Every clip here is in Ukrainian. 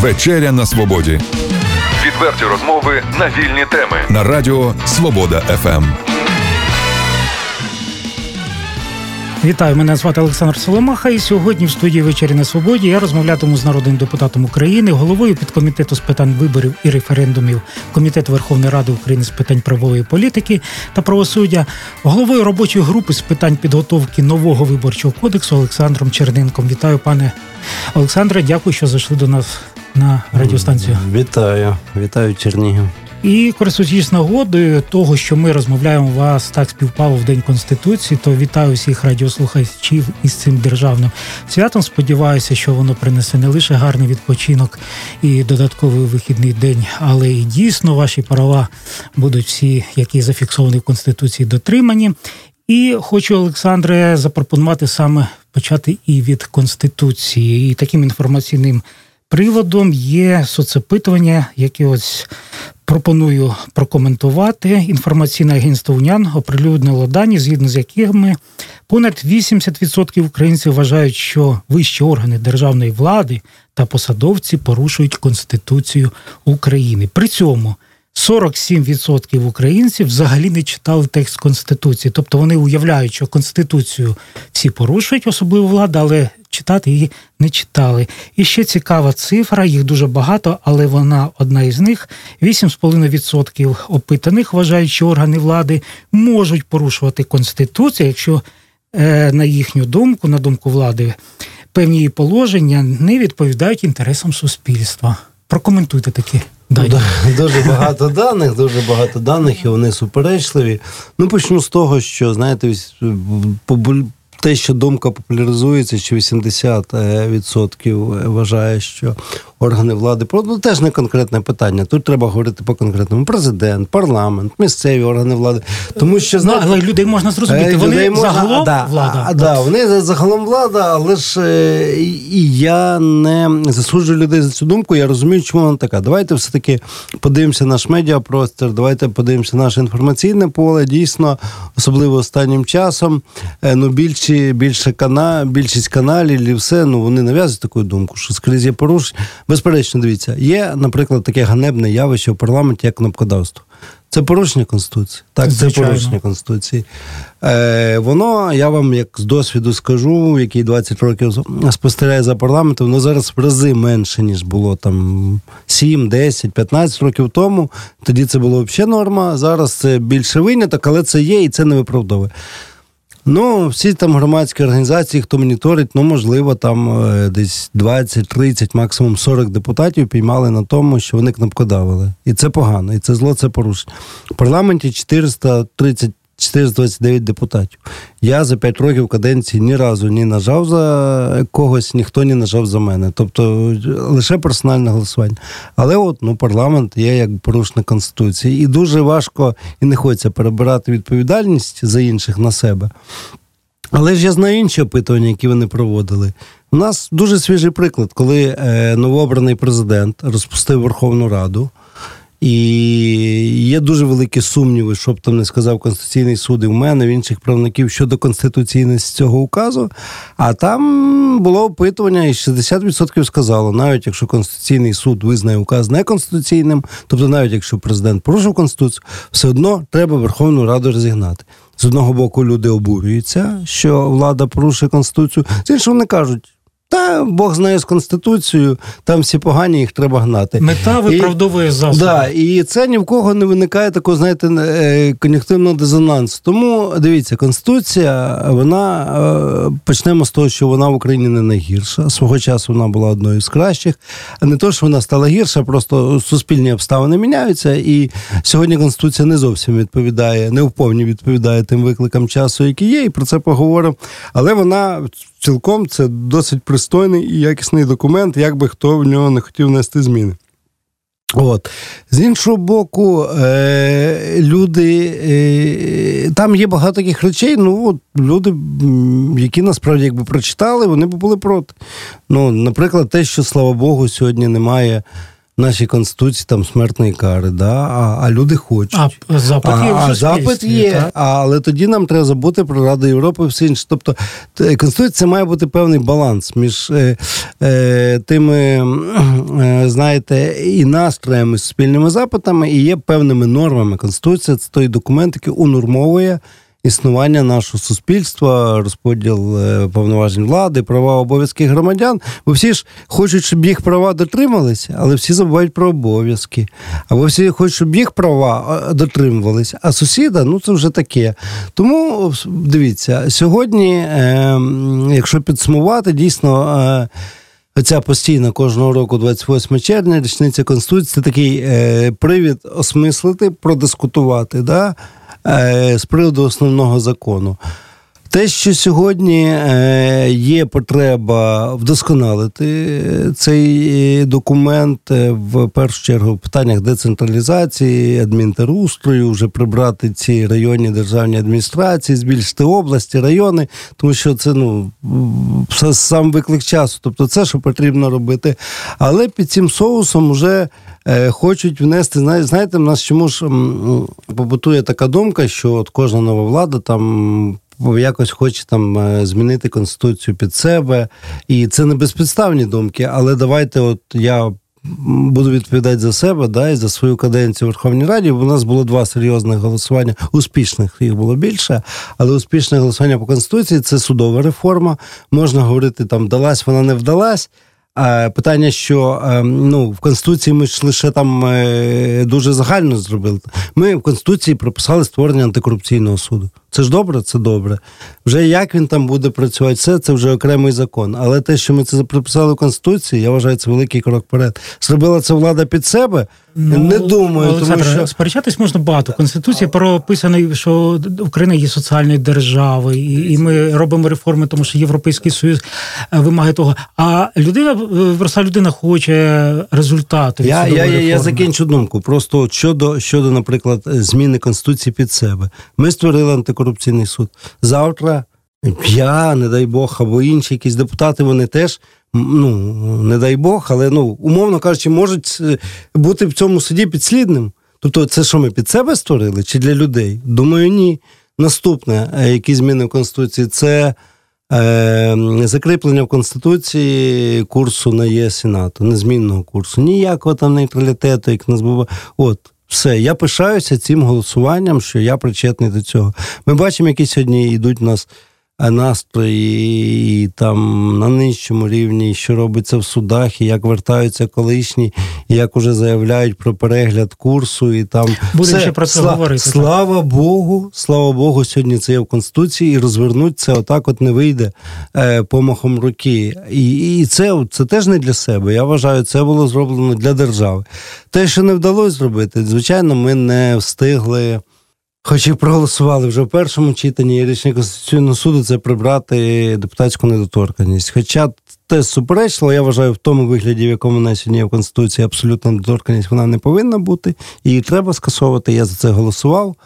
Вечеря на свободі. Відверті розмови на вільні теми на Радіо Свобода ФМ. Вітаю, мене звати Олександр Соломаха. І сьогодні в студії вечері на свободі я розмовлятиму з народним депутатом України, головою підкомітету з питань виборів і референдумів Комітету Верховної Ради України з питань правової політики та правосуддя, головою робочої групи з питань підготовки нового виборчого кодексу Олександром Черненком. Вітаю, пане Олександре. Дякую, що зайшли до нас на радіостанцію. Вітаю, вітаю Чернігів. І користуючись нагодою того, що ми розмовляємо вас так співпало в день конституції, то вітаю всіх радіослухачів із цим державним святом. Сподіваюся, що воно принесе не лише гарний відпочинок і додатковий вихідний день, але і дійсно ваші права будуть всі, які зафіксовані в конституції, дотримані. І хочу, Олександре, запропонувати саме почати і від конституції, і таким інформаційним. Приводом є соцопитування, яке ось пропоную прокоментувати. Інформаційне агентство УНЯН оприлюднило дані, згідно з якими понад 80% українців вважають, що вищі органи державної влади та посадовці порушують Конституцію України. При цьому 47% українців взагалі не читали текст конституції, тобто вони уявляють, що конституцію всі порушують, особливо влада, але читати її не читали. І ще цікава цифра, їх дуже багато, але вона одна із них: 8,5% опитаних вважають, що органи влади можуть порушувати конституцію, якщо е, на їхню думку, на думку влади, певні її положення не відповідають інтересам суспільства. Прокоментуйте такі. Дані. Дуже багато даних, дуже багато даних, і вони суперечливі. Ну, почну з того, що знаєте, те, що думка популяризується, що 80% вважає, що органи влади ну, теж не конкретне питання. Тут треба говорити по конкретному президент, парламент, місцеві органи влади. Тому що ну, знаєте, але людей можна зрозуміти. Е, вони людей можна, загалом да, влада. А, да, вони загалом влада, але ж е, і я не засуджую людей за цю думку. Я розумію, чому вона така. Давайте все таки подивимося наш медіапростір, давайте подивимося наше інформаційне поле. Дійсно, особливо останнім часом. Е, ну більші більше кана, більшість каналів і все. Ну вони нав'язують таку думку, що скрізь є порушення. Безперечно, дивіться, є, наприклад, таке ганебне явище в парламенті, як кнопкодавство. Це порушення Конституції. Так, Звичайно. це порушення Конституції. Е, Воно, я вам як з досвіду скажу, який 20 років спостерігає за парламентом, воно зараз в рази менше, ніж було там 7, 10, 15 років тому. Тоді це було взагалі норма. Зараз це більше виняток, але це є і це не виправдовує. Ну, всі там громадські організації, хто моніторить, ну, можливо, там е, десь 20, 30, максимум 40 депутатів піймали на тому, що вони кнопкодавили. І це погано, і це зло, це порушення. В парламенті 430 429 депутатів. Я за 5 років каденції ні разу не нажав за когось, ніхто не нажав за мене. Тобто лише персональне голосування. Але от ну парламент є як порушник конституції, і дуже важко і не хочеться перебирати відповідальність за інших на себе. Але ж я знаю інші опитування, які вони проводили. У нас дуже свіжий приклад, коли е, новообраний президент розпустив Верховну Раду. І є дуже великі сумніви, що б там не сказав Конституційний суд і в мене, в інших правників щодо конституційності цього указу. А там було опитування, і 60% сказало, навіть якщо Конституційний суд визнає указ неконституційним, тобто навіть якщо президент порушив конституцію, все одно треба Верховну Раду розігнати. З одного боку, люди обурюються, що влада порушує конституцію, з іншого вони кажуть. Та Бог знає з конституцією, там всі погані, їх треба гнати. Мета виправдовує засоби. Да, і це ні в кого не виникає такого, знаєте, е, кон'юнктивного дизонансу. Тому дивіться, конституція, вона е, почнемо з того, що вона в Україні не найгірша. Свого часу вона була одною з кращих. Не то, що вона стала гірша, просто суспільні обставини міняються. І сьогодні конституція не зовсім відповідає, не вповні відповідає тим викликам часу, які є, і про це поговоримо. Але вона цілком це досить пристойний і якісний документ, як би хто в нього не хотів внести зміни. От. З іншого боку, е, люди, е, там є багато таких речей, ну от люди, які насправді якби прочитали, вони б були проти. Ну, Наприклад, те, що, слава Богу, сьогодні немає нашій конституції там смертної кари, да? а, а люди хочуть. А запит є, а, а запит є, так? але тоді нам треба забути про Раду Європи і все інше. Тобто конституція має бути певний баланс між е, е, тими, е, знаєте, і настроями, і суспільними запитами, і є певними нормами. Конституція це той документ, який унормовує існування нашого суспільства, розподіл е, повноважень влади, права обов'язки громадян. Бо всі ж хочуть, щоб їх права дотрималися, але всі забувають про обов'язки. Або всі хочуть, щоб їх права е, дотримувалися, а сусіда ну це вже таке. Тому дивіться, сьогодні, е, якщо підсумувати, дійсно. Оця постійна кожного року, 28 червня, річниця Конституції, це такий е, привід осмислити, продискутувати. Да? Е, з приводу основного закону. Те, що сьогодні е, є потреба вдосконалити цей документ е, в першу чергу в питаннях децентралізації, адмінтерустрою, вже прибрати ці районні державні адміністрації, збільшити області, райони, тому що це ну сам виклик часу, тобто це що потрібно робити. Але під цим соусом вже Е, хочуть внести. знаєте, в нас чому ж побутує така думка, що от кожна нова влада там. Якось хоче там е, змінити конституцію під себе, і це не безпідставні думки. Але давайте, от я буду відповідати за себе, да, і за свою каденцію в Верховній Раді. У нас було два серйозних голосування, успішних їх було більше, але успішне голосування по конституції це судова реформа. Можна говорити там вдалась, вона не вдалась. Питання, що ем, ну в конституції ми ж лише там е, дуже загально зробили. Ми в конституції прописали створення антикорупційного суду. Це ж добре, це добре. Вже як він там буде працювати, все це вже окремий закон. Але те, що ми це прописали в конституції, я вважаю, це великий крок вперед. Зробила це влада під себе. Ну, не думаю, Олександр, тому що сперечатись можна багато. Конституція прописана, що Україна є соціальною державою, і ми робимо реформи, тому що Європейський Союз е, вимагає того. А людина е, проста людина хоче результати. Я я, я, я закінчу думку. Просто щодо щодо, наприклад, зміни конституції під себе. Ми створили антикорупційний суд. Завтра я, не дай Бог, або інші якісь депутати, вони теж ну не дай Бог, але ну умовно кажучи, можуть е, бути в цьому суді підслідним. Тобто, це що ми під себе створили чи для людей? Думаю, ні. Наступне, е, які зміни в Конституції, це е, закріплення в Конституції курсу на ЄС і НАТО, незмінного курсу. Ніякого там нейтралітету, як нас було. От. Все, я пишаюся цим голосуванням, що я причетний до цього. Ми бачимо, які сьогодні йдуть у нас настрої і там на нижчому рівні, що робиться в судах, і як вертаються колишні, і як уже заявляють про перегляд курсу, і там Будемо ще про це Сла... говорити. Слава. Богу, слава Богу, сьогодні це є в Конституції, і розвернути це отак от не вийде е, помахом руки. І і це, це теж не для себе. Я вважаю, це було зроблено для держави. Те, що не вдалося зробити, звичайно, ми не встигли. Хоч і проголосували вже в першому читанні рішення Конституційного суду це прибрати депутатську недоторканність. Хоча те суперечливо, я вважаю, в тому вигляді, в якому вона сьогодні в Конституції, абсолютна недоторканність вона не повинна бути. Її треба скасовувати. Я за це голосував.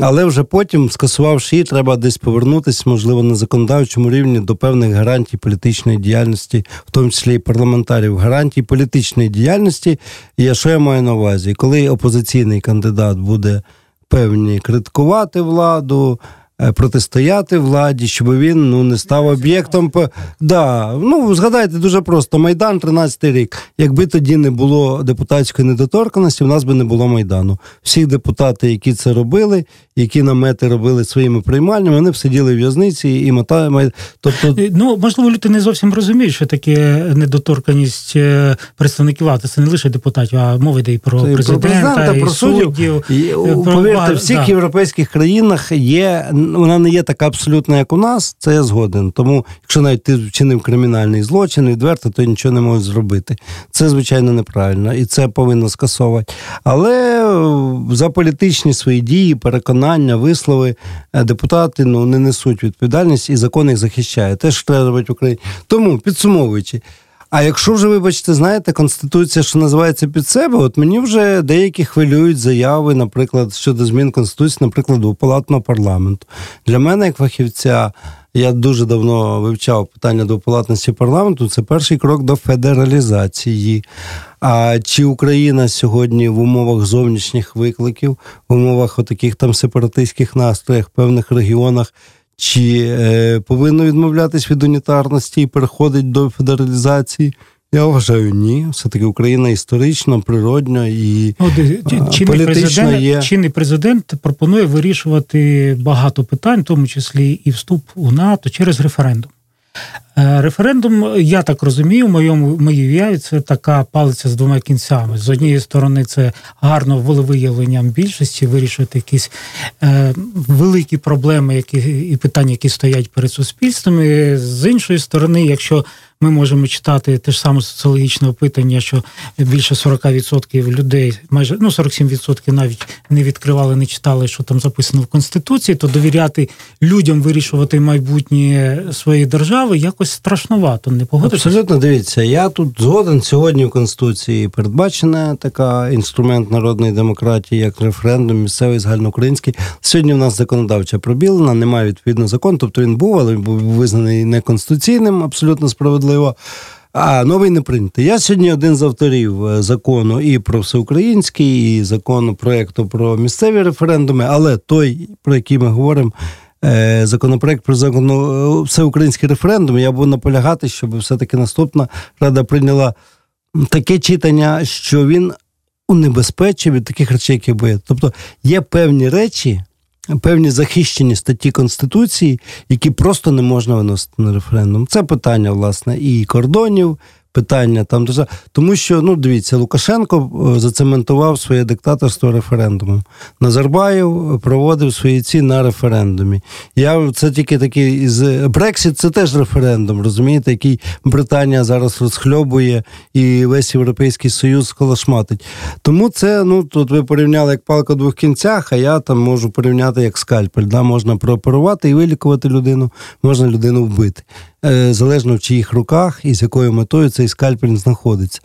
Але вже потім, скасувавши її, треба десь повернутися, можливо, на законодавчому рівні до певних гарантій політичної діяльності, в тому числі і парламентарів. Гарантій політичної діяльності. І що я маю на увазі? Коли опозиційний кандидат буде певні критикувати владу, Е, протистояти владі, щоб він ну не став об'єктом. Да, ну згадайте дуже просто майдан, 13-й рік. Якби тоді не було депутатської недоторканості, в нас би не було майдану. Всі депутати, які це робили, які намети робили своїми приймальнями, вони сиділи в в'язниці і мотали. Тобто, е, ну можливо, люди не зовсім розуміють, що таке недоторканість е, представників влади. Це не лише депутатів, а мова йде і про президента, про президента, і про суддів. І, Повірте, в всіх да. європейських країнах є вона не є така абсолютна, як у нас, це я згоден. Тому, якщо навіть ти вчинив кримінальний злочин, відверто, то нічого не можеш зробити. Це, звичайно, неправильно, і це повинно скасовувати. Але е, за політичні свої дії, переконання, вислови е, депутати ну, не несуть відповідальність і закон їх захищає. Те, що треба робити в Україні. Тому, підсумовуючи. А якщо вже, вибачте, знаєте, конституція, що називається під себе, от мені вже деякі хвилюють заяви, наприклад, щодо змін конституції, наприклад, двопалатного парламенту. Для мене, як фахівця, я дуже давно вивчав питання двопалатності парламенту. Це перший крок до федералізації. А чи Україна сьогодні в умовах зовнішніх викликів, в умовах отаких там сепаратистських настроях в певних регіонах? Чи е, повинно відмовлятись від унітарності і переходить до федералізації? Я вважаю, ні. Все-таки Україна історично, природньо і чи чинний президент, є. чинний президент пропонує вирішувати багато питань, в тому числі і вступ у НАТО через референдум. Е, референдум, я так розумію, в моєму моїй уяві це така палиця з двома кінцями. З однієї сторони, це гарно волевиявленням більшості вирішувати якісь е, великі проблеми, які і питання, які стоять перед суспільством. З іншої сторони, якщо ми можемо читати те ж саме соціологічне опитання, що більше 40% людей, майже ну 47% навіть не відкривали, не читали, що там записано в конституції, то довіряти людям вирішувати майбутнє своєї держави якось страшновато. Не погодитися? Абсолютно дивіться. Я тут згоден сьогодні в конституції передбачена така інструмент народної демократії, як референдум, місцевий загальноукраїнський. Сьогодні в нас законодавча пробілена, немає відповідно закону, тобто він був, але він був визнаний неконституційним, абсолютно справедливо. А новий не прийнятий. Я сьогодні один з авторів е, закону і про всеукраїнський, і закону проєкту про місцеві референдуми, але той, про який ми говоримо, законопроект про закону е, всеукраїнський референдум, я буду наполягати, щоб все-таки наступна рада прийняла таке читання, що він унебезпечив від таких речей, які боє. Тобто є певні речі певні захищені статті Конституції, які просто не можна виносити на референдум. Це питання, власне, і кордонів, питання там тому, що ну дивіться, Лукашенко е, зацементував своє диктаторство референдумом. Назарбаєв проводив свої ці на референдумі. Я це тільки такий з Брексіт, це теж референдум, розумієте, який Британія зараз розхльобує і весь європейський союз колошматить. Тому це ну тут ви порівняли як палка в двох кінцях, а я там можу порівняти як скальпель. Да? Можна прооперувати і вилікувати людину, можна людину вбити. Е, залежно в чиїх руках і з якою метою цей скальпель знаходиться.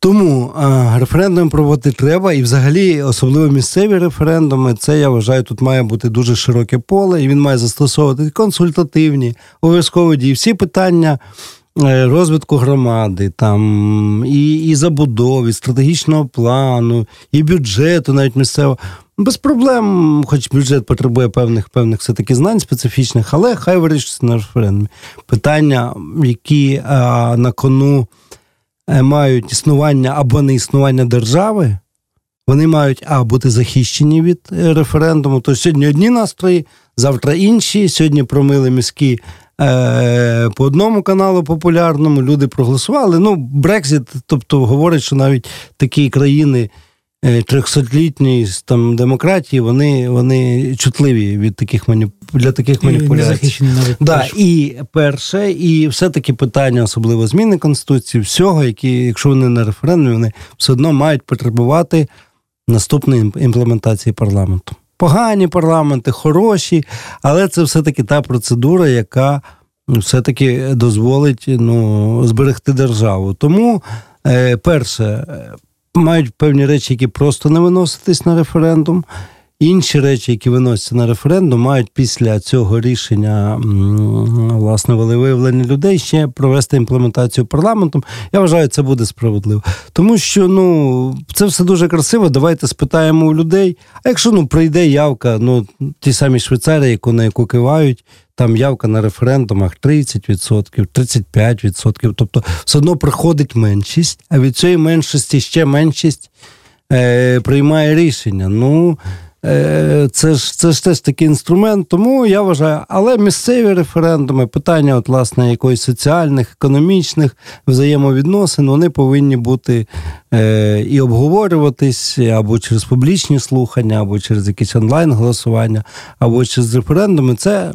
Тому а, референдум проводити треба, і взагалі, особливо місцеві референдуми, це я вважаю, тут має бути дуже широке поле, і він має застосовувати консультативні, обов'язково дії. Всі питання е, розвитку громади, там і і забудови, стратегічного плану, і бюджету, навіть місцевого. Без проблем, хоч бюджет потребує певних певних все-таки знань специфічних, але хай вирішиться на референдумі. Питання, які а, на кону е, мають існування або не існування держави, вони мають а бути захищені від е, референдуму. То сьогодні одні настрої, завтра інші. Сьогодні промили міські е, по одному каналу популярному. Люди проголосували. Ну, Брекзит, тобто говорить, що навіть такі країни. Е, трьохсотлітньої там демократії, вони вони чутливі від таких маніп... для таких маніпуляцій. да, І перше, і все-таки питання, особливо зміни Конституції, всього, які, якщо вони на референдумі, вони все одно мають потребувати наступної імплементації парламенту. Погані парламенти, хороші, але це все-таки та процедура, яка все-таки дозволить ну, зберегти державу. Тому, е, перше, мають певні речі, які просто не виноситись на референдум. Інші речі, які виносяться на референдум, мають після цього рішення власне волевиявлення людей ще провести імплементацію парламентом. Я вважаю, це буде справедливо. Тому що ну це все дуже красиво. Давайте спитаємо у людей. А якщо ну прийде явка, ну ті самі Швейцарії, яку на яку кивають, там явка на референдумах 30%, 35%. Тобто все одно приходить меншість, а від цієї меншості ще меншість е, приймає рішення. Ну, це ж це ж теж такий інструмент, тому я вважаю, але місцеві референдуми, питання, от, власне, якоїсь соціальних, економічних взаємовідносин, вони повинні бути е, і обговорюватись або через публічні слухання, або через якісь онлайн-голосування, або через референдуми. Це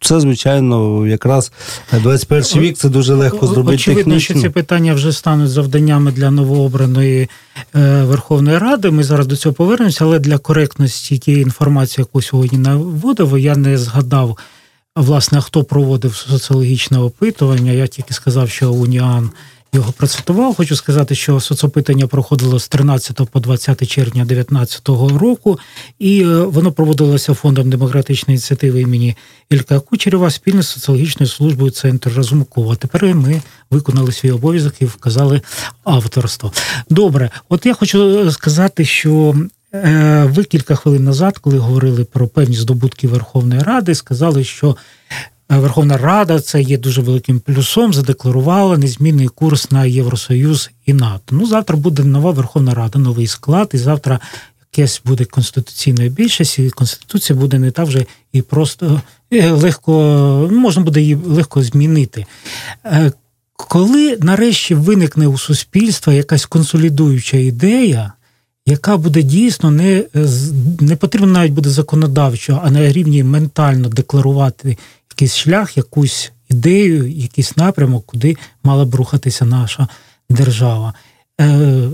це, звичайно, якраз 21 вік це дуже легко зробити. Очевидно, технічно. що ці питання вже стануть завданнями для новообраної е, Верховної Ради. Ми зараз до цього повернемося, але для коректності тієї інформації, яку сьогодні наводив, я не згадав, власне, хто проводив соціологічне опитування. Я тільки сказав, що Уніан його процитував. Хочу сказати, що соцопитання проходило з 13 по 20 червня 2019 року, і е, воно проводилося фондом демократичної ініціативи імені Ілька Кучерєва спільно з соціологічною службою Центр Разумкова. Тепер ми виконали свій обов'язок і вказали авторство. Добре, от я хочу сказати, що. Е, ви кілька хвилин назад, коли говорили про певні здобутки Верховної Ради, сказали, що Верховна Рада це є дуже великим плюсом. Задекларувала незмінний курс на Євросоюз і НАТО. Ну завтра буде нова Верховна Рада, новий склад, і завтра якесь буде конституційною більшість, і конституція буде не так вже і просто е, легко можна буде її легко змінити. Е, коли нарешті виникне у суспільства якась консолідуюча ідея, яка буде дійсно не не потрібно навіть буде законодавчо, а на рівні ментально декларувати якийсь шлях, якусь ідею, якийсь напрямок, куди мала б рухатися наша держава. Е,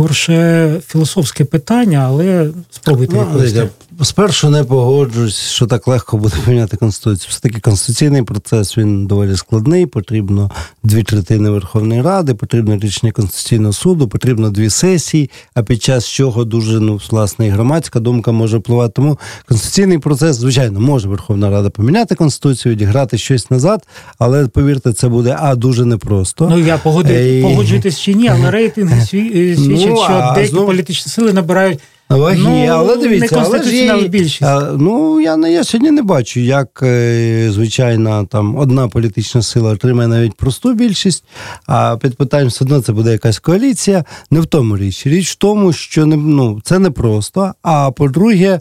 скорше філософське питання, але спробуйте ну, відповісти. Спершу не погоджуюсь, що так легко буде поміняти конституцію. Все таки конституційний процес він доволі складний. Потрібно дві третини Верховної Ради, потрібно рішення Конституційного суду, потрібно дві сесії. А під час чого дуже ну власне і громадська думка може впливати. Тому конституційний процес, звичайно, може Верховна Рада поміняти конституцію, відіграти щось назад, але повірте, це буде а дуже непросто. Ну я погоджу, Ей... погоджуйтесь чи ні, але рейтинги е, свідчать, ну, що деякі знов... політичні сили набирають. Ваги, ну, але дивіться, але ж є, більшість. Ну я я сьогодні не бачу, як е, звичайна там одна політична сила отримає навіть просту більшість. А під питанням все одно це буде якась коаліція. Не в тому річ. Річ в тому, що не ну це не просто. А по-друге,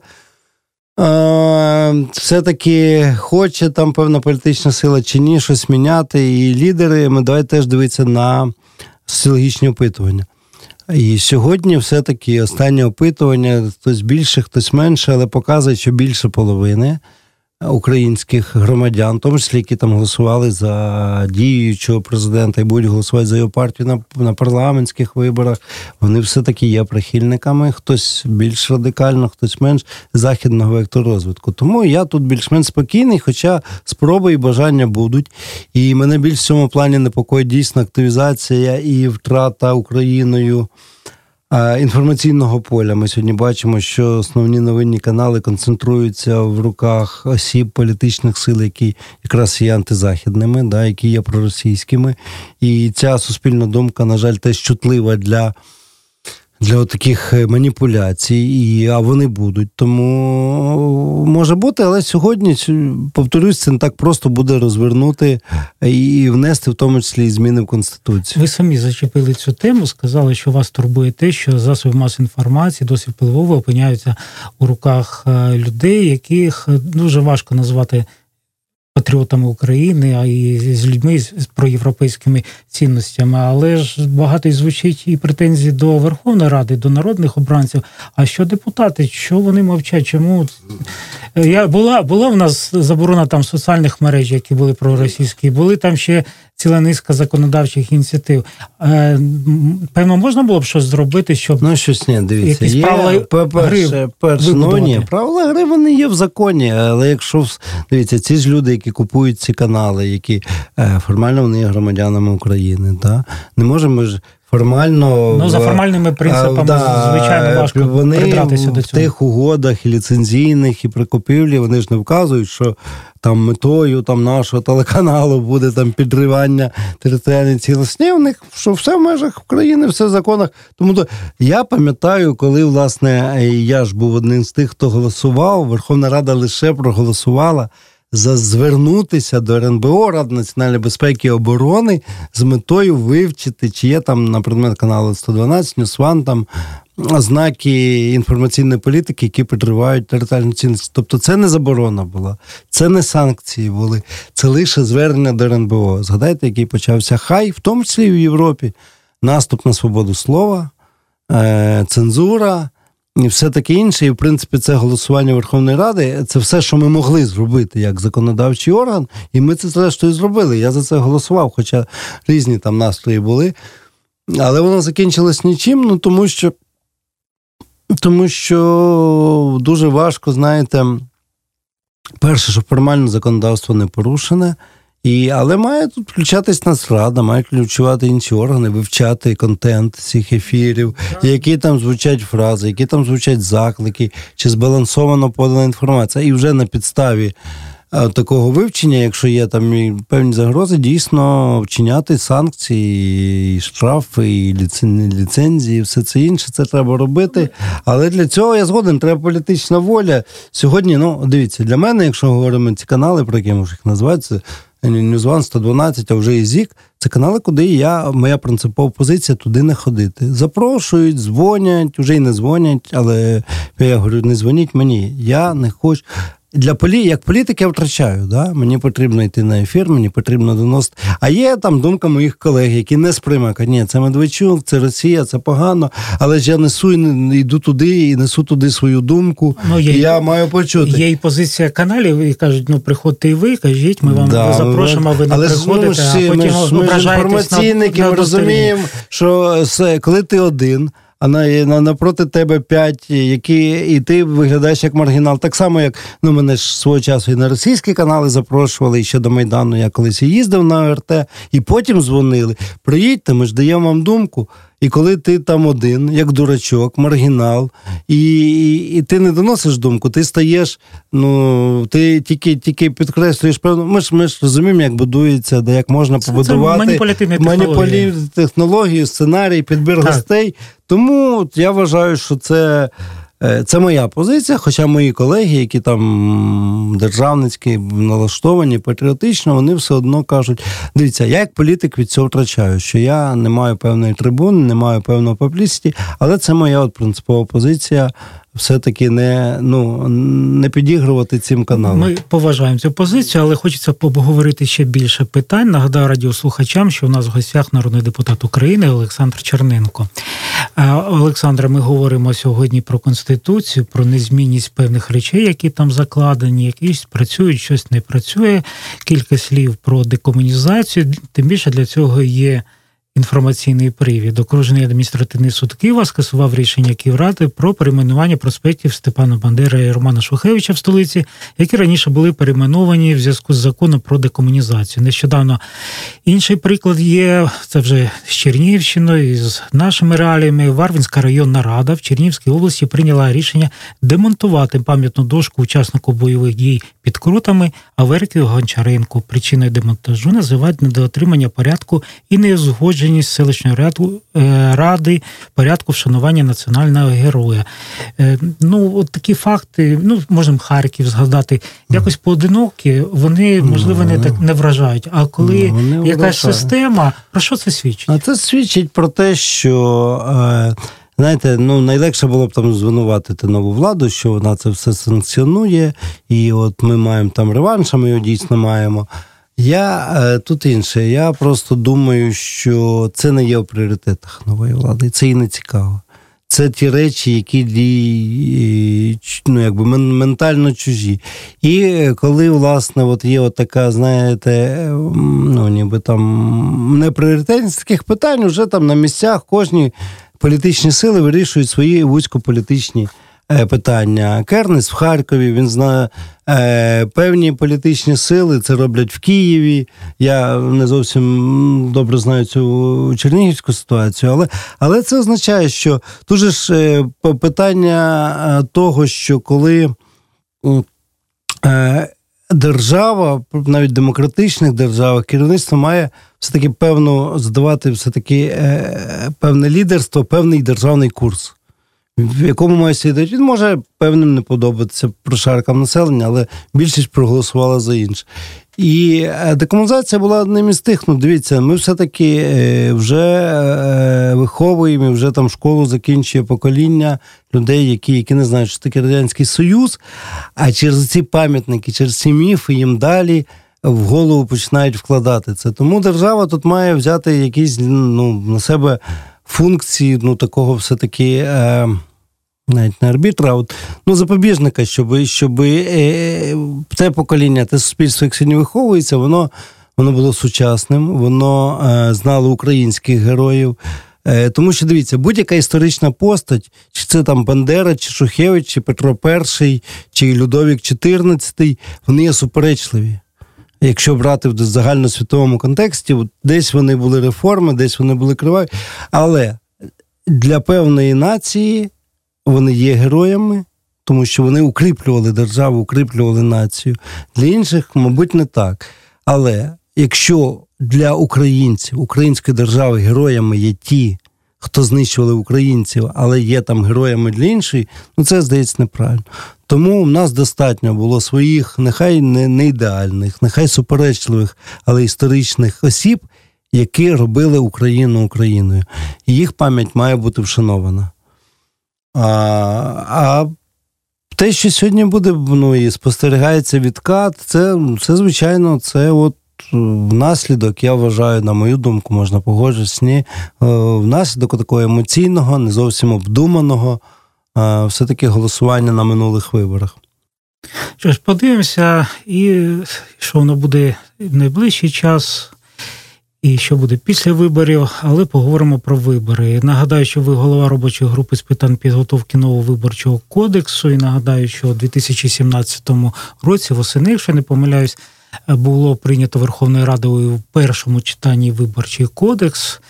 е, все-таки хоче там певна політична сила чи ні, щось міняти. І лідери ми давайте теж дивитися на соціологічні опитування. І сьогодні все-таки останнє опитування, хтось більше, хтось менше, але показує, що більше половини українських громадян, в тому числі які там голосували за діючого президента і будуть голосувати за його партію на на парламентських виборах. Вони все-таки є прихильниками, хтось більш радикально, хтось менш західного вектору розвитку. Тому я тут більш-менш спокійний, хоча спроби і бажання будуть. І мене більш в цьому плані непокоїть дійсно активізація і втрата Україною інформаційного поля. Ми сьогодні бачимо, що основні новинні канали концентруються в руках осіб політичних сил, які якраз є антизахідними, да, які є проросійськими. І ця суспільна думка, на жаль, теж чутлива для для таких е, маніпуляцій, і, а вони будуть. Тому може бути, але сьогодні, повторюсь, це не так просто буде розвернути і внести в тому числі і зміни в Конституцію. Ви самі зачепили цю тему, сказали, що вас турбує те, що засоби масової інформації досить впливово опиняються у руках е, людей, яких дуже важко назвати патріотами України, а і з людьми з проєвропейськими цінностями. Але ж багато і звучить і претензії до Верховної Ради, до народних обранців. А що депутати? Що вони мовчать? Чому я була була в нас заборона там соціальних мереж, які були проросійські, були там ще ціла низка законодавчих ініціатив. Е, певно, можна було б щось зробити, щоб ну щось ні, дивіться, є правила перше, перше ну, ні, правила гри вони є в законі. Але якщо дивіться, ці ж люди, які купують ці канали, які е, формально вони є громадянами України, та не можемо ж формально ну за формальними принципами, да, звичайно, важко вони придратися до цього. в тих угодах і ліцензійних, і при купівлі вони ж не вказують, що там метою там нашого телеканалу буде там підривання територіальної цілісні. У них що все в межах України, все в законах. Тому то я пам'ятаю, коли власне я ж був одним з тих, хто голосував. Верховна Рада лише проголосувала за звернутися до РНБО Ради національної безпеки і оборони з метою вивчити, чи є там на предмет каналу 112, Ньюсван, там ознаки інформаційної політики, які підривають територіальну цінність. Тобто це не заборона була, це не санкції були, це лише звернення до РНБО. Згадайте, який почався хай, в тому числі і в Європі, наступ на свободу слова, е, цензура і все таке інше. І в принципі, це голосування Верховної Ради. Це все, що ми могли зробити як законодавчий орган, і ми це зрештою зробили. Я за це голосував, хоча різні там настрої були. Але воно закінчилось нічим, ну тому що. Тому що дуже важко, знаєте, перше, що формально законодавство не порушене, І, Але має тут включатись Нацрада, має включувати інші органи, вивчати контент цих ефірів, які там звучать фрази, які там звучать заклики, чи збалансовано подана інформація. І вже на підставі такого вивчення, якщо є там певні загрози, дійсно вчиняти санкції, і штрафи, і ліцен- ліцензії, і все це інше, це треба робити. Але для цього я згоден, треба політична воля. Сьогодні, ну дивіться, для мене, якщо говоримо ці канали, про які можу їх назвати, це NewsOne 112, а вже і ЗІК, це канали, куди я, моя принципова позиція туди не ходити. Запрошують, дзвонять, вже й не дзвонять, але я говорю, не дзвоніть мені. Я не хочу. Для полі, як політик я втрачаю, да? мені потрібно йти на ефір, мені потрібно доносити. А є там думка моїх колег, які не сприймають. Ні, це Медведчук, це Росія, це погано, але ж я несу і не- йду туди і несу туди свою думку. Ну, є- і я маю почути. Є і позиція каналів, і кажуть, ну приходьте і ви, кажіть, ми вам Да, запрошуємо, ви не але ж, приходите, ну, а потім ж, ми ж інформаційники, на ми розуміємо, що все, коли ти один, а на, на, напроти тебе п'ять, які, і ти виглядаєш як маргінал. Так само, як ну, мене ж свого часу і на російські канали запрошували, і ще до Майдану я колись їздив на ОРТ, і потім дзвонили. Приїдьте, ми ж даємо вам думку. І коли ти там один, як дурачок, маргінал, і, і, і ти не доносиш думку, ти стаєш, ну ти тільки тільки підкреслюєш певно. Ми ж ми ж розуміємо, як будується, де як можна Це- це побудувати маніпулятивні технології. сценарій, підбір Так. гостей. Тому я вважаю, що це. Е, Це моя позиція, хоча мої колеги, які там державницькі налаштовані, патріотично, вони все одно кажуть: дивіться, я як політик від цього втрачаю, що я не маю певної трибуни, не маю певного публісті, але це моя от принципова позиція. Все-таки не, ну, не підігрувати цим каналам. Ми поважаємо цю позицію, але хочеться поговорити ще більше питань. Нагадаю радіослухачам, що у нас в гостях народний депутат України Олександр Черненко. Е, Олександре, ми говоримо сьогодні про конституцію, про незмінність певних речей, які там закладені, якісь працюють, щось не працює. Кілька слів про декомунізацію. Тим більше для цього є. Інформаційний привід. Окружений адміністративний суд Києва скасував рішення Київради про перейменування проспектів Степана Бандера і Романа Шухевича в столиці, які раніше були перейменовані в зв'язку з законом про декомунізацію. Нещодавно інший приклад є це вже з Чернігівщиною, з нашими реаліями. Варвінська районна рада в Чернігівській області прийняла рішення демонтувати пам'ятну дошку учаснику бойових дій під крутами Аверкію Гончаренку. Причиною демонтажу називають недоотримання порядку і неузгодженість селищної е, ради порядку вшанування національного героя. Е, Ну, от такі факти, ну можемо Харків згадати, якось поодинокі, вони можливо не так не вражають. А коли Ну, якась система, про що це свідчить? А це свідчить про те, що. Е, Знаєте, ну найлегше було б там звинуватити нову владу, що вона це все санкціонує, і от ми маємо там реванш, а ми його дійсно маємо. Я е, тут інше. Я просто думаю, що це не є в пріоритетах нової влади, і це їй не цікаво. Це ті речі, які ну, якби ментально чужі. І коли, власне, от є от така, знаєте, ну, ніби там непріоритетність таких питань, вже там на місцях кожні політичні сили вирішують свої вузькополітичні е, питання. Кернес в Харкові, він знає е, певні політичні сили, це роблять в Києві. Я не зовсім добре знаю цю чернігівську ситуацію, але, але це означає, що тут же ж е, питання е, того, що коли. е, Держава, навіть демократичних державах, керівництво має все-таки певно здавати все-таки е, певне лідерство, певний державний курс, в якому має сидіти. Він може певним не подобатися прошаркам населення, але більшість проголосувала за інше. І е, декомунізація була одним із тих. Ну, дивіться, ми все-таки е, вже е, виховуємо, і вже там школу закінчує покоління людей, які, які не знають, що таке Радянський Союз, а через ці пам'ятники, через ці міфи їм далі в голову починають вкладати це. Тому держава тут має взяти якісь ну, на себе функції ну, такого все-таки. Е, навіть не арбітра, а от, ну, запобіжника, щоб, щоб е, те покоління, те суспільство, як сьогодні виховується, воно, воно було сучасним, воно е, знало українських героїв. Е, тому що дивіться, будь-яка історична постать, чи це там Бандера, чи Шухевич, чи Петро І, чи Людовік XIV, вони є суперечливі. Якщо брати в загальносвітовому контексті, десь вони були реформи, десь вони були криваві. Але для певної нації вони є героями, тому що вони укріплювали державу, укріплювали націю. Для інших, мабуть, не так. Але якщо для українців, української держави героями є ті, хто знищували українців, але є там героями для іншої, ну це здається неправильно. Тому в нас достатньо було своїх, нехай не, не ідеальних, нехай суперечливих, але історичних осіб, які робили Україну Україною. І їх пам'ять має бути вшанована. А, а те, що сьогодні буде, ну і спостерігається відкат, це, це звичайно, це от внаслідок, я вважаю, на мою думку, можна погоджуватися, ні, внаслідок такого емоційного, не зовсім обдуманого, все-таки голосування на минулих виборах. Що ж, подивимося, і що воно буде в найближчий час, і що буде після виборів, але поговоримо про вибори. Нагадаю, що ви голова робочої групи з питань підготовки нового виборчого кодексу. І нагадаю, що у 2017 році восени, якщо не помиляюсь, було прийнято Верховною Радою в першому читанні виборчий кодекс.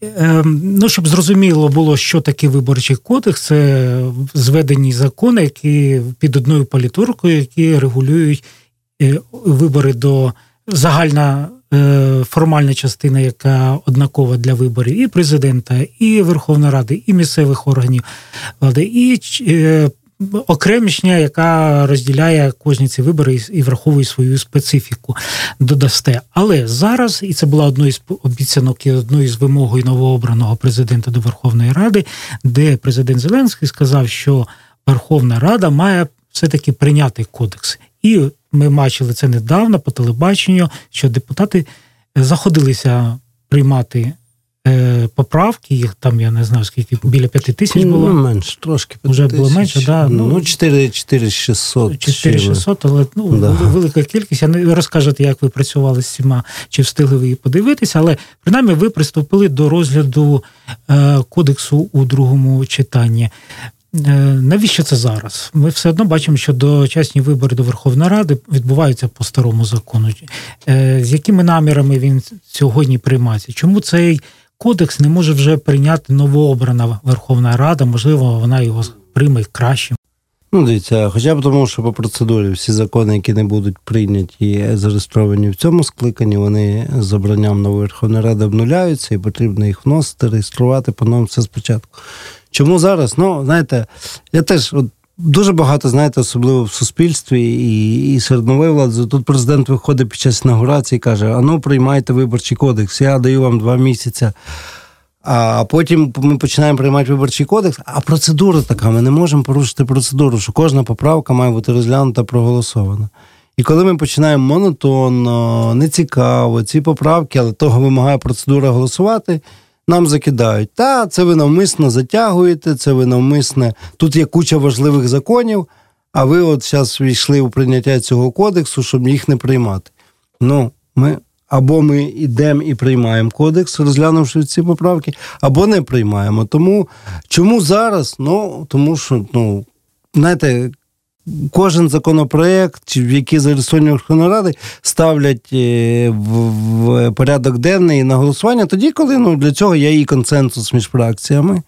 Ем, ну, щоб зрозуміло було, що таке виборчий кодекс, це зведені закони, які під одною політуркою, які регулюють е, вибори до загальна е, формальна частина, яка однакова для виборів і президента, і Верховної Ради, і місцевих органів влади, і е, окремішня, яка розділяє кожні ці вибори і враховує свою специфіку, додасте. Але зараз, і це була одною з обіцянок і одною з вимогою новообраного президента до Верховної Ради, де президент Зеленський сказав, що Верховна Рада має все-таки прийняти кодекс. І ми бачили це недавно по телебаченню, що депутати заходилися приймати Е, поправки, їх там я не знаю, скільки біля п'яти тисяч було. Ну, менше, трошки. Вже було менше, да. Ну, 4 600. 4600, але ну, да. велика кількість. Я не розкажете, як ви працювали з цими, чи встигли ви її подивитися, але принаймні ви приступили до розгляду е, кодексу у другому читанні. Е, навіщо це зараз? Ми все одно бачимо, що дочасні вибори до Верховної Ради відбуваються по старому закону. З якими намірами він сьогодні приймається? Чому цей кодекс не може вже прийняти новообрана Верховна Рада, можливо, вона його прийме краще. Ну, дивіться, хоча б тому, що по процедурі всі закони, які не будуть прийняті і зареєстровані в цьому скликанні, вони з обранням нової Верховної Ради обнуляються, і потрібно їх вносити, реєструвати по новому все спочатку. Чому зараз? Ну, знаєте, я теж от Дуже багато, знаєте, особливо в суспільстві і і серед нової влади. Тут президент виходить під час інаугурації і каже: а ну приймайте виборчий кодекс, я даю вам два місяці. А потім ми починаємо приймати виборчий кодекс, а процедура така, ми не можемо порушити процедуру, що кожна поправка має бути розглянута проголосована. І коли ми починаємо монотонно, нецікаво, ці поправки, але того вимагає процедура голосувати нам закидають. Та це ви навмисно затягуєте, це ви навмисне. Тут є куча важливих законів, а ви от зараз війшли у прийняття цього кодексу, щоб їх не приймати. Ну, ми або ми йдемо і приймаємо кодекс, розглянувши ці поправки, або не приймаємо. Тому чому зараз? Ну тому що ну знаєте, кожен законопроект, в який зареєстровані Верховної Ради, ставлять е, в порядок денний на голосування тоді, коли ну, для цього є і консенсус між фракціями.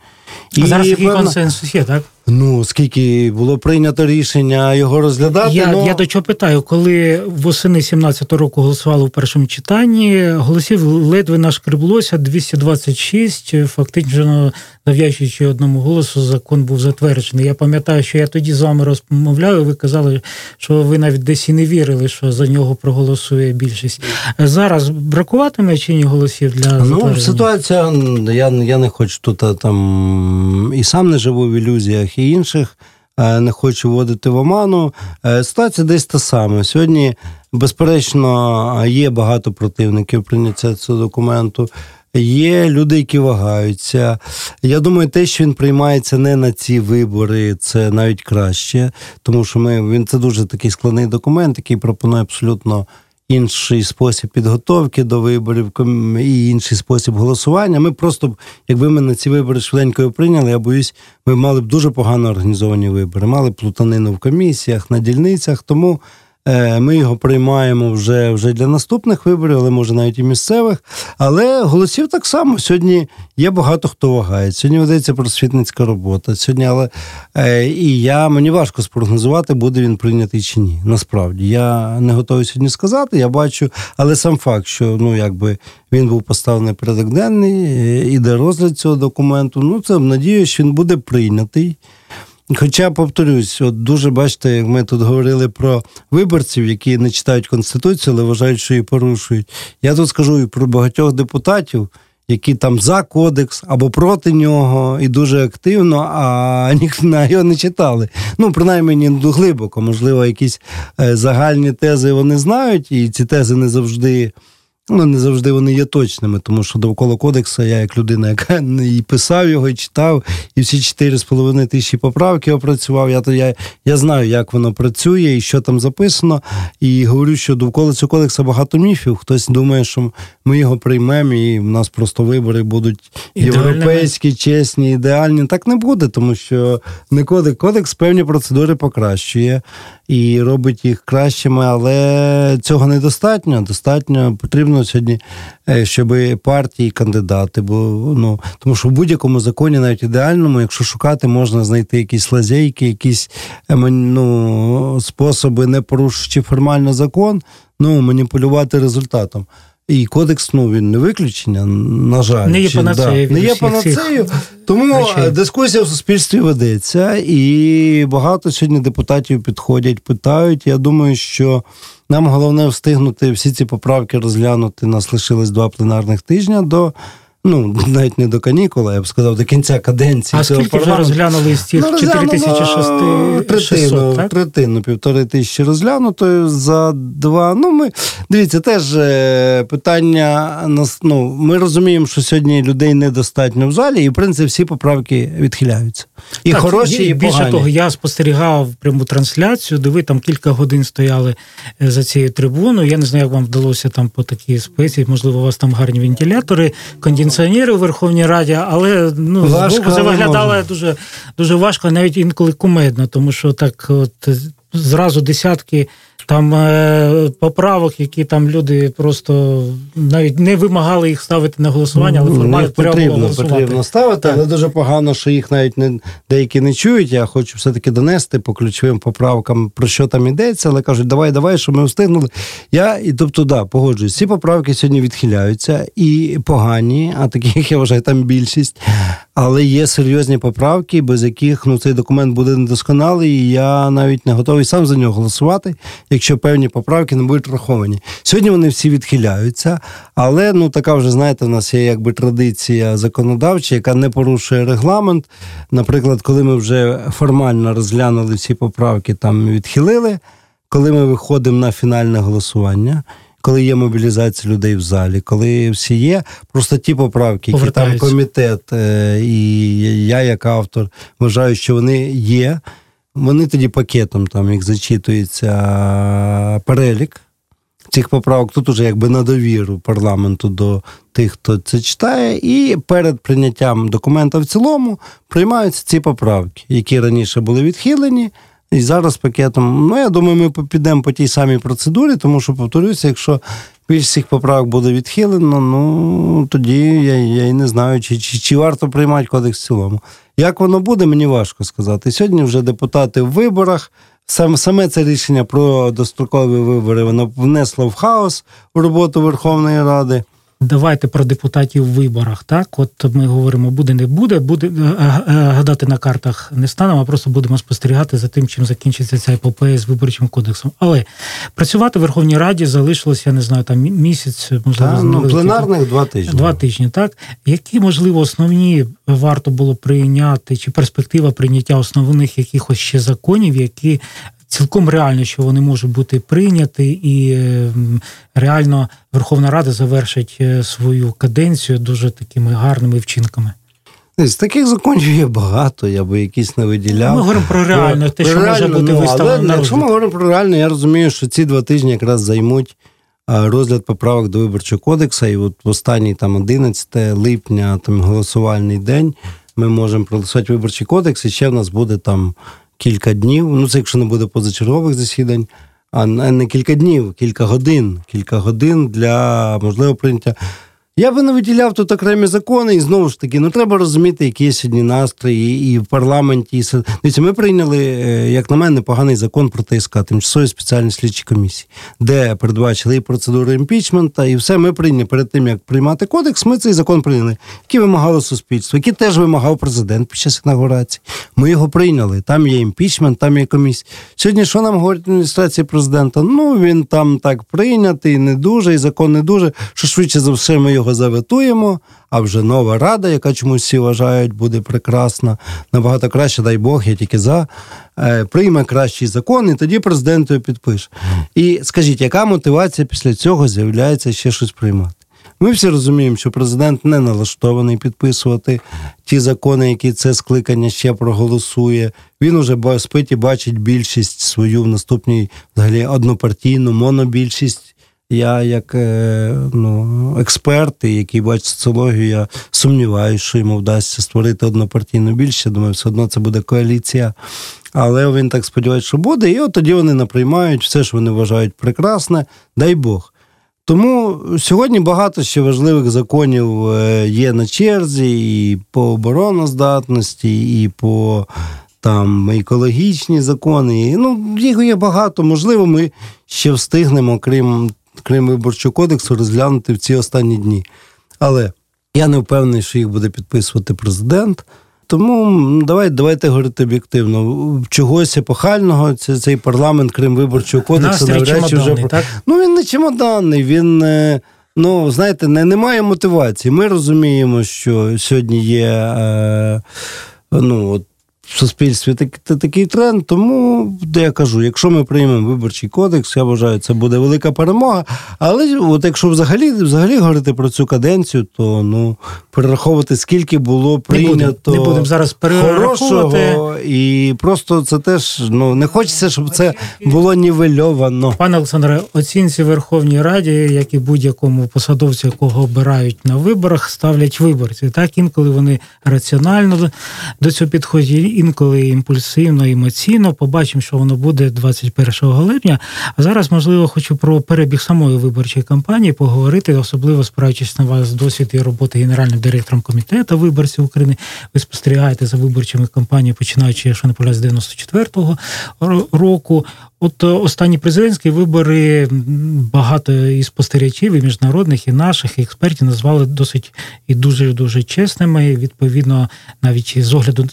А і зараз такий певна... консенсус є, так? Ну, скільки було прийнято рішення його розглядати. Я но... я до чого питаю, коли восени 17-го року голосували в першому читанні, голосів ледве нашкреблося 226, фактично завдячуючи одному голосу, закон був затверджений. Я пам'ятаю, що я тоді з вами розмовляю. Ви казали, що ви навіть десь і не вірили, що за нього проголосує більшість. Зараз бракуватиме чи ні голосів для ну, затвердження? Ну, ситуація. Я я не хочу тут там і сам не живу в ілюзіях і інших. Е, не хочу вводити в оману. Е, ситуація десь та сама. Сьогодні, безперечно, є багато противників прийняття цього документу. Є люди, які вагаються. Я думаю, те, що він приймається не на ці вибори, це навіть краще, тому що ми він це дуже такий складний документ, який пропонує абсолютно інший спосіб підготовки до виборів і інший спосіб голосування. Ми просто, якби ми на ці вибори швиденько прийняли, я боюсь, ми мали б дуже погано організовані вибори, мали б плутанину в комісіях, на дільницях. Тому Ми його приймаємо вже вже для наступних виборів, але може навіть і місцевих. Але голосів так само. Сьогодні є багато хто вагає. Сьогодні ведеться просвітницька робота. Сьогодні, але е, і я мені важко спрогнозувати, буде він прийнятий чи ні. Насправді я не готовий сьогодні сказати. Я бачу, але сам факт, що ну якби він був поставлений порядок денний, е, іде розгляд цього документу. Ну це надію, що він буде прийнятий. Хоча, повторюсь, от дуже бачите, як ми тут говорили про виборців, які не читають Конституцію, але вважають, що її порушують. Я тут скажу і про багатьох депутатів, які там за кодекс або проти нього, і дуже активно, а ніхто його не читали. Ну, принаймні, не глибоко, можливо, якісь е, загальні тези вони знають, і ці тези не завжди. Ну, не завжди вони є точними, тому що довкола кодексу я, як людина, яка і писав його, і читав, і всі 4,5 тисячі поправки опрацював. Я то я, я знаю, як воно працює і що там записано. І говорю, що довкола цього кодексу багато міфів. Хтось думає, що ми його приймемо, і в нас просто вибори будуть Ідеальними. європейські, чесні, ідеальні. Так не буде, тому що не кодекс, кодекс певні процедури покращує і робить їх кращими, але цього недостатньо. Достатньо потрібно сьогодні, е, щоб партії, кандидати, бо ну тому що в будь-якому законі, навіть ідеальному, якщо шукати, можна знайти якісь лазейки, якісь е, ну, способи, не порушуючи формально закон, ну маніпулювати результатом. І кодекс, ну він не виключення, на жаль, Не є панацеєю від не є панацеєю. Тому речей. е, дискусія в суспільстві ведеться, і багато сьогодні депутатів підходять, питають. Я думаю, що нам головне встигнути всі ці поправки розглянути. Нас лишилось два пленарних тижня до. Ну, навіть не до канікули, я б сказав, до кінця каденції. А цього скільки вже. Ну, розглянули з тих розглянуло 4600, третину, так? третину, півтори тисячі розглянуто за два. Ну, ми дивіться, теж е, питання нас. Ну, ми розуміємо, що сьогодні людей недостатньо в залі, і в принципі всі поправки відхиляються. І Так, хороші, і більше погані. того, я спостерігав пряму трансляцію, де ви там кілька годин стояли е, за цією трибуною. Я не знаю, як вам вдалося там по такій спеції. Можливо, у вас там гарні вентилятори, кондиціонери у Верховній Раді, але ну Важко, збоку це виглядало дуже дуже важко, навіть інколи кумедно, тому що так, от зразу десятки. Там е, поправок, які там люди просто навіть не вимагали їх ставити на голосування, але Ну, формально потрібно, голосувати. потрібно ставити, Так. але дуже погано, що їх навіть не деякі не чують. Я хочу все-таки донести по ключовим поправкам, про що там йдеться, але кажуть, давай, давай, щоб ми встигнули. Я і тобто, да, погоджуюсь. Ці поправки сьогодні відхиляються і погані, а таких я вважаю там більшість. Але є серйозні поправки, без яких ну цей документ буде недосконалий. І я навіть не готовий сам за нього голосувати, якщо певні поправки не будуть враховані. Сьогодні вони всі відхиляються, але ну така вже знаєте, в нас є якби традиція законодавча, яка не порушує регламент. Наприклад, коли ми вже формально розглянули всі поправки, там відхилили. Коли ми виходимо на фінальне голосування, коли є мобілізація людей в залі, коли всі є, просто ті поправки, які там комітет е, і я, як автор, вважаю, що вони є. Вони тоді пакетом там як зачитується перелік цих поправок. Тут уже якби на довіру парламенту до тих, хто це читає, і перед прийняттям документа в цілому приймаються ці поправки, які раніше були відхилені. І зараз пакетом. Ну, я думаю, ми підемо по тій самій процедурі, тому що, повторюся, якщо більшість цих поправок буде відхилено, ну тоді я, я і не знаю, чи, чи, чи варто приймати кодекс в цілому. Як воно буде, мені важко сказати. Сьогодні вже депутати в виборах. Саме, саме це рішення про дострокові вибори воно внесло в хаос в роботу Верховної Ради. Давайте про депутатів в виборах. Так, от ми говоримо, буде, не буде, буде е, е, гадати на картах не станемо, а просто будемо спостерігати за тим, чим закінчиться ця епопея з виборчим кодексом. Але працювати в Верховній Раді залишилось, я не знаю, там місяць, можливо, Та, ну, пленарних два тижні. Два тижні, так які можливо основні варто було прийняти, чи перспектива прийняття основних якихось ще законів, які цілком реально, що вони можуть бути прийняті, і ем, реально Верховна Рада завершить е, свою каденцію дуже такими гарними вчинками. З таких законів є багато, я би якісь не виділяв. Ми говоримо про реально, те, що Про може бути ну, виставлено Але на якщо ми говоримо про реально, я розумію, що ці два тижні якраз займуть розгляд поправок до виборчого кодексу. І от в останній там 11 липня, там голосувальний день, ми можемо проголосувати виборчий кодекс, і ще в нас буде там кілька днів. Ну, це якщо не буде позачергових засідань. а не кілька днів, кілька годин, кілька годин для можливого прийняття. Я би не виділяв тут окремі закони, і знову ж таки, ну треба розуміти, які є сьогодні настрої і в парламенті. І... Дивіться, ми прийняли, е, як на мене, непоганий закон про ТСК, тимчасові спеціальні слідчі комісії, де передбачили і процедуру імпічмента, і все ми прийняли перед тим, як приймати кодекс. Ми цей закон прийняли, який вимагало суспільство, який теж вимагав президент під час інаугурації. Ми його прийняли. Там є імпічмент, там є комісія. Сьогодні що нам говорить адміністрація президента? Ну він там так прийнятий, не дуже, і закон не дуже. Що швидше за все ми його заветуємо, а вже нова рада, яка чомусь всі вважають, буде прекрасна, набагато краще, дай Бог, я тільки за, е, прийме кращий закон, і тоді президент його підпише. І скажіть, яка мотивація після цього з'являється ще щось приймати? Ми всі розуміємо, що президент не налаштований підписувати ті закони, які це скликання ще проголосує. Він уже спить і бачить більшість свою в наступній взагалі однопартійну монобільшість. Я, як е, ну, експерт, який бачить соціологію, я сумніваюся, що йому вдасться створити однопартійну більше. Думаю, все одно це буде коаліція. Але він так сподівається, що буде. І от тоді вони наприймають все, що вони вважають прекрасне, дай Бог. Тому сьогодні багато ще важливих законів е, є на черзі, і по обороноздатності, і по там екологічні закони. Ну, їх є багато. Можливо, ми ще встигнемо, крім крім виборчого кодексу, розглянути в ці останні дні. Але я не впевнений, що їх буде підписувати президент. Тому давайте давайте говорити об'єктивно. Чогось епохального це цей парламент, крім виборчого кодексу, навряд чи вже так? ну він не чемоданний. Він е, ну знаєте, не немає мотивації. Ми розуміємо, що сьогодні є. Е, ну, от в суспільстві такий тренд. Тому де я кажу, якщо ми приймемо виборчий кодекс, я вважаю, це буде велика перемога. Але от якщо взагалі взагалі говорити про цю каденцію, то ну перераховувати скільки було прийнято не будемо будем зараз хорошого, і просто це теж ну не хочеться, щоб це було нівельовано. Пане Олександре, оцінці Верховній Раді, як і будь-якому посадовцю, якого обирають на виборах, ставлять виборці. Так інколи вони раціонально до цього підходять інколи імпульсивно, емоційно. Побачимо, що воно буде 21 липня. А зараз, можливо, хочу про перебіг самої виборчої кампанії поговорити, особливо спираючись на вас досвід і роботи генеральним директором комітету виборців України. Ви спостерігаєте за виборчими кампаніями, починаючи, якщо не помиляюсь, з 94-го року. От е, останні президентські вибори багато і спостерігачів, і міжнародних, і наших і експертів назвали досить і дуже дуже чесними. Відповідно, навіть з огляду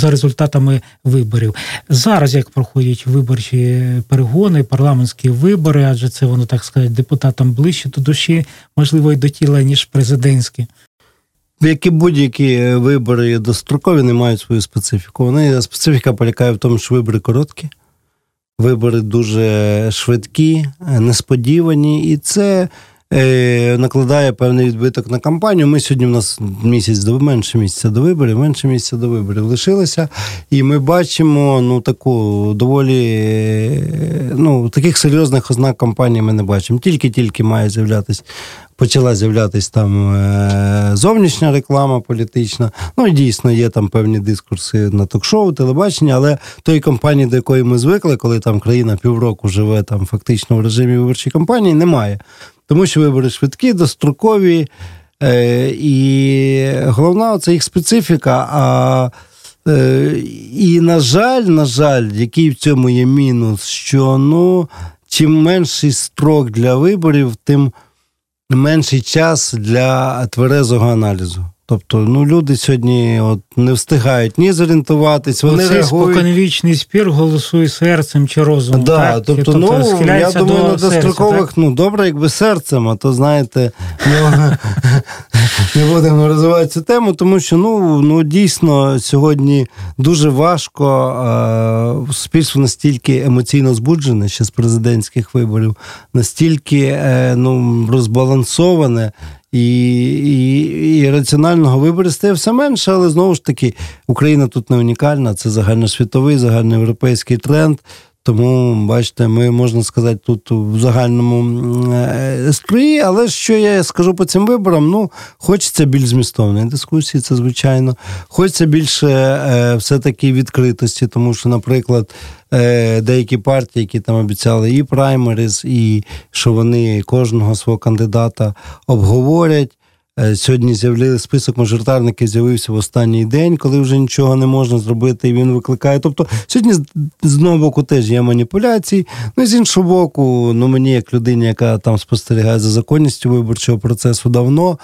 за результатами виборів. Зараз як проходять виборчі перегони, парламентські вибори, адже це воно так сказати, депутатам ближче до душі, можливо, і до тіла ніж президентські. Як і будь-які вибори дострокові не мають свою специфіку. Вони специфіка полягає в тому, що вибори короткі. Вибори дуже швидкі, несподівані, і це е, накладає певний відбиток на кампанію. Ми сьогодні в нас місяць до менше місяця до виборів, менше місяця до виборів лишилося. І ми бачимо ну таку доволі ну таких серйозних ознак кампанії ми не бачимо. Тільки-тільки має з'являтися почала з'являтись там е, зовнішня реклама політична. Ну і дійсно є там певні дискурси на ток-шоу, телебачення, але тої кампанії, до якої ми звикли, коли там країна півроку живе там фактично в режимі виборчої кампанії, немає. Тому що вибори швидкі, дострокові. Е, і головна це їх специфіка. А е, і, на жаль, на жаль, який в цьому є мінус, що ну, чим менший строк для виборів, тим менший час для тверезого аналізу. Тобто, ну люди сьогодні от не встигають ні зорієнтуватись, вони Оцей реагують... споконвічний спір голосує серцем чи розумом. Да, так? Тобто, тобто, ну я думаю, до на дострокових, ну добре, якби серцем, а то знаєте, не будемо розвивати цю тему, тому що ну ну дійсно сьогодні дуже важко. Суспільство настільки емоційно збуджене ще з президентських виборів, настільки е, ну розбалансоване і і, і раціонального вибору стає все менше, але знову ж таки Україна тут не унікальна, це загальносвітовий, загальноєвропейський тренд. Тому, бачите, ми можна сказати тут в загальному е, строї, але що я скажу по цим виборам? Ну, хочеться більш змістовної дискусії, це звичайно. Хочеться більше е, все-таки відкритості, тому що, наприклад, е, деякі партії, які там обіцяли і праймеріз, і що вони кожного свого кандидата обговорять. Е, Сьогодні з'явили список мажоритарників, з'явився в останній день, коли вже нічого не можна зробити, і він викликає. Тобто, сьогодні з- одного боку теж є маніпуляції. Ну і з іншого боку, ну мені, як людині, яка там спостерігає за законністю виборчого процесу давно,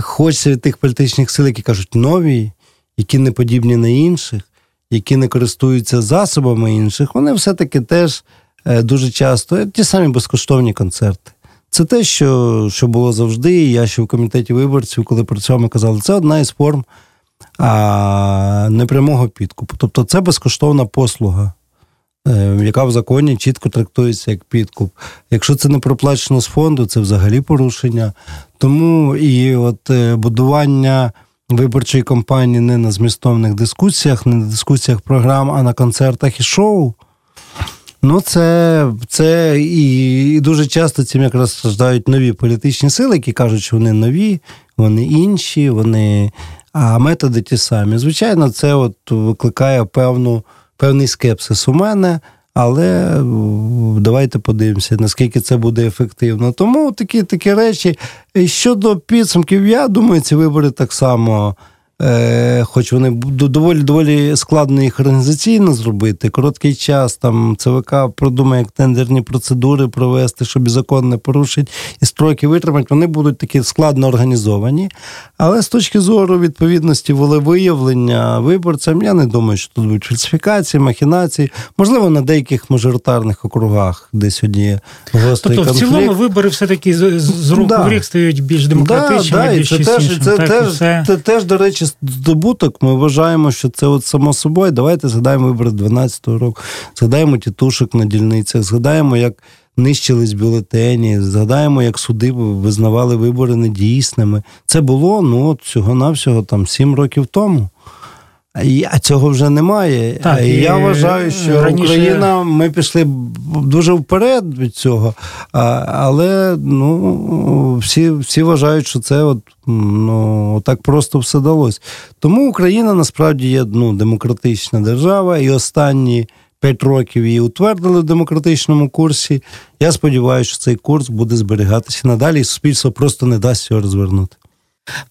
хочеться від тих політичних сил, які кажуть нові, які не подібні на інших, які не користуються засобами інших, вони все-таки теж е, дуже часто ті самі безкоштовні концерти. Це те, що, що було завжди. Я ще в комітеті виборців, коли працював, ми казали, це одна із форм а, непрямого підкупу. Тобто це безкоштовна послуга, е, яка в законі чітко трактується як підкуп. Якщо це не проплачено з фонду, це взагалі порушення. Тому і от е, будування виборчої кампанії не на змістовних дискусіях, не на дискусіях програм, а на концертах і шоу. Ну, це, це і, і дуже часто цим якраз страждають нові політичні сили, які кажуть, що вони нові, вони інші, вони, а методи ті самі. Звичайно, це от викликає певну, певний скепсис у мене, але давайте подивимося, наскільки це буде ефективно. Тому такі, такі речі. Щодо підсумків, я думаю, ці вибори так само. Е, хоч вони доволі доволі складно їх організаційно зробити. Короткий час там ЦВК продумає, як тендерні процедури провести, щоб закон не порушить, і строки витримати. Вони будуть такі складно організовані. Але з точки зору відповідності волевиявлення виборцям, я не думаю, що тут будуть фальсифікації, махінації. Можливо, на деяких мажоритарних округах, де сьогодні є гострий Тобто, в цілому вибори все-таки з, з року Да. в рік стають більш демократичними, Да, да, і більш це теж, чеснішими. це, так, і все. це теж, до речі, здобуток. Ми вважаємо, що це от само собою. Давайте згадаємо вибори 12-го року, згадаємо тітушок на дільницях, згадаємо, як нищились бюлетені, згадаємо, як суди визнавали вибори недійсними. Це було ну, от всього-навсього там 7 років тому. А цього вже немає. Так, і я вважаю, що раніше- Україна, ми пішли дуже вперед від цього. А, але ну, всі, всі вважають, що це от, ну, так просто все далось. Тому Україна насправді є ну, демократична держава, і останні п'ять років її утвердили в демократичному курсі. Я сподіваюся, що цей курс буде зберігатися надалі, і суспільство просто не дасть його розвернути.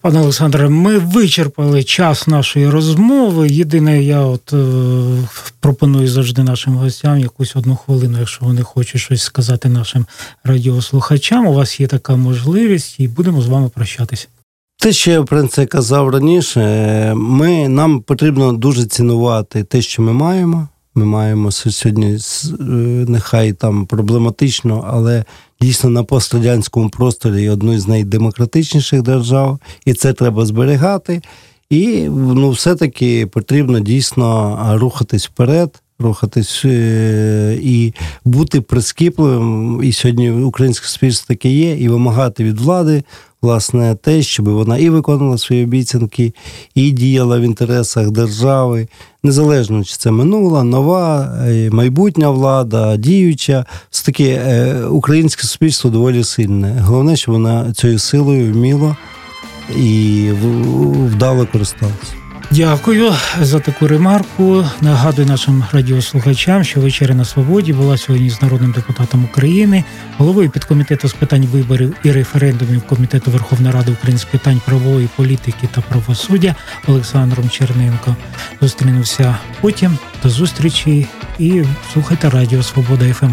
Пане Олександре, ми вичерпали час нашої розмови. Єдине, я от е, пропоную завжди нашим гостям якусь одну хвилину, якщо вони хочуть щось сказати нашим радіослухачам. У вас є така можливість, і будемо з вами прощатися. Те, що я в принципі казав раніше, ми, нам потрібно дуже цінувати те, що ми маємо. Ми маємо сьогодні е, нехай там проблематично, але дійсно на пострадянському просторі одну з найдемократичніших держав, і це треба зберігати. І ну, все-таки потрібно дійсно рухатись вперед, рухатись е, і бути прискіпливим. І сьогодні українське суспільство таке є, і вимагати від влади. Власне, те, щоб вона і виконувала свої обіцянки, і діяла в інтересах держави, незалежно чи це минула, нова, е, майбутня влада, діюча, все таки е, українське суспільство доволі сильне. Головне, щоб вона цією силою вміло і вдало користалася. Дякую за таку ремарку. Нагадую нашим радіослухачам, що вечеря на свободі була сьогодні з народним депутатом України, головою підкомітету з питань виборів і референдумів Комітету Верховної Ради України з питань правової політики та правосуддя Олександром Черненко. Зустрінемося потім. До зустрічі і слухайте Радіо Свобода ФМ.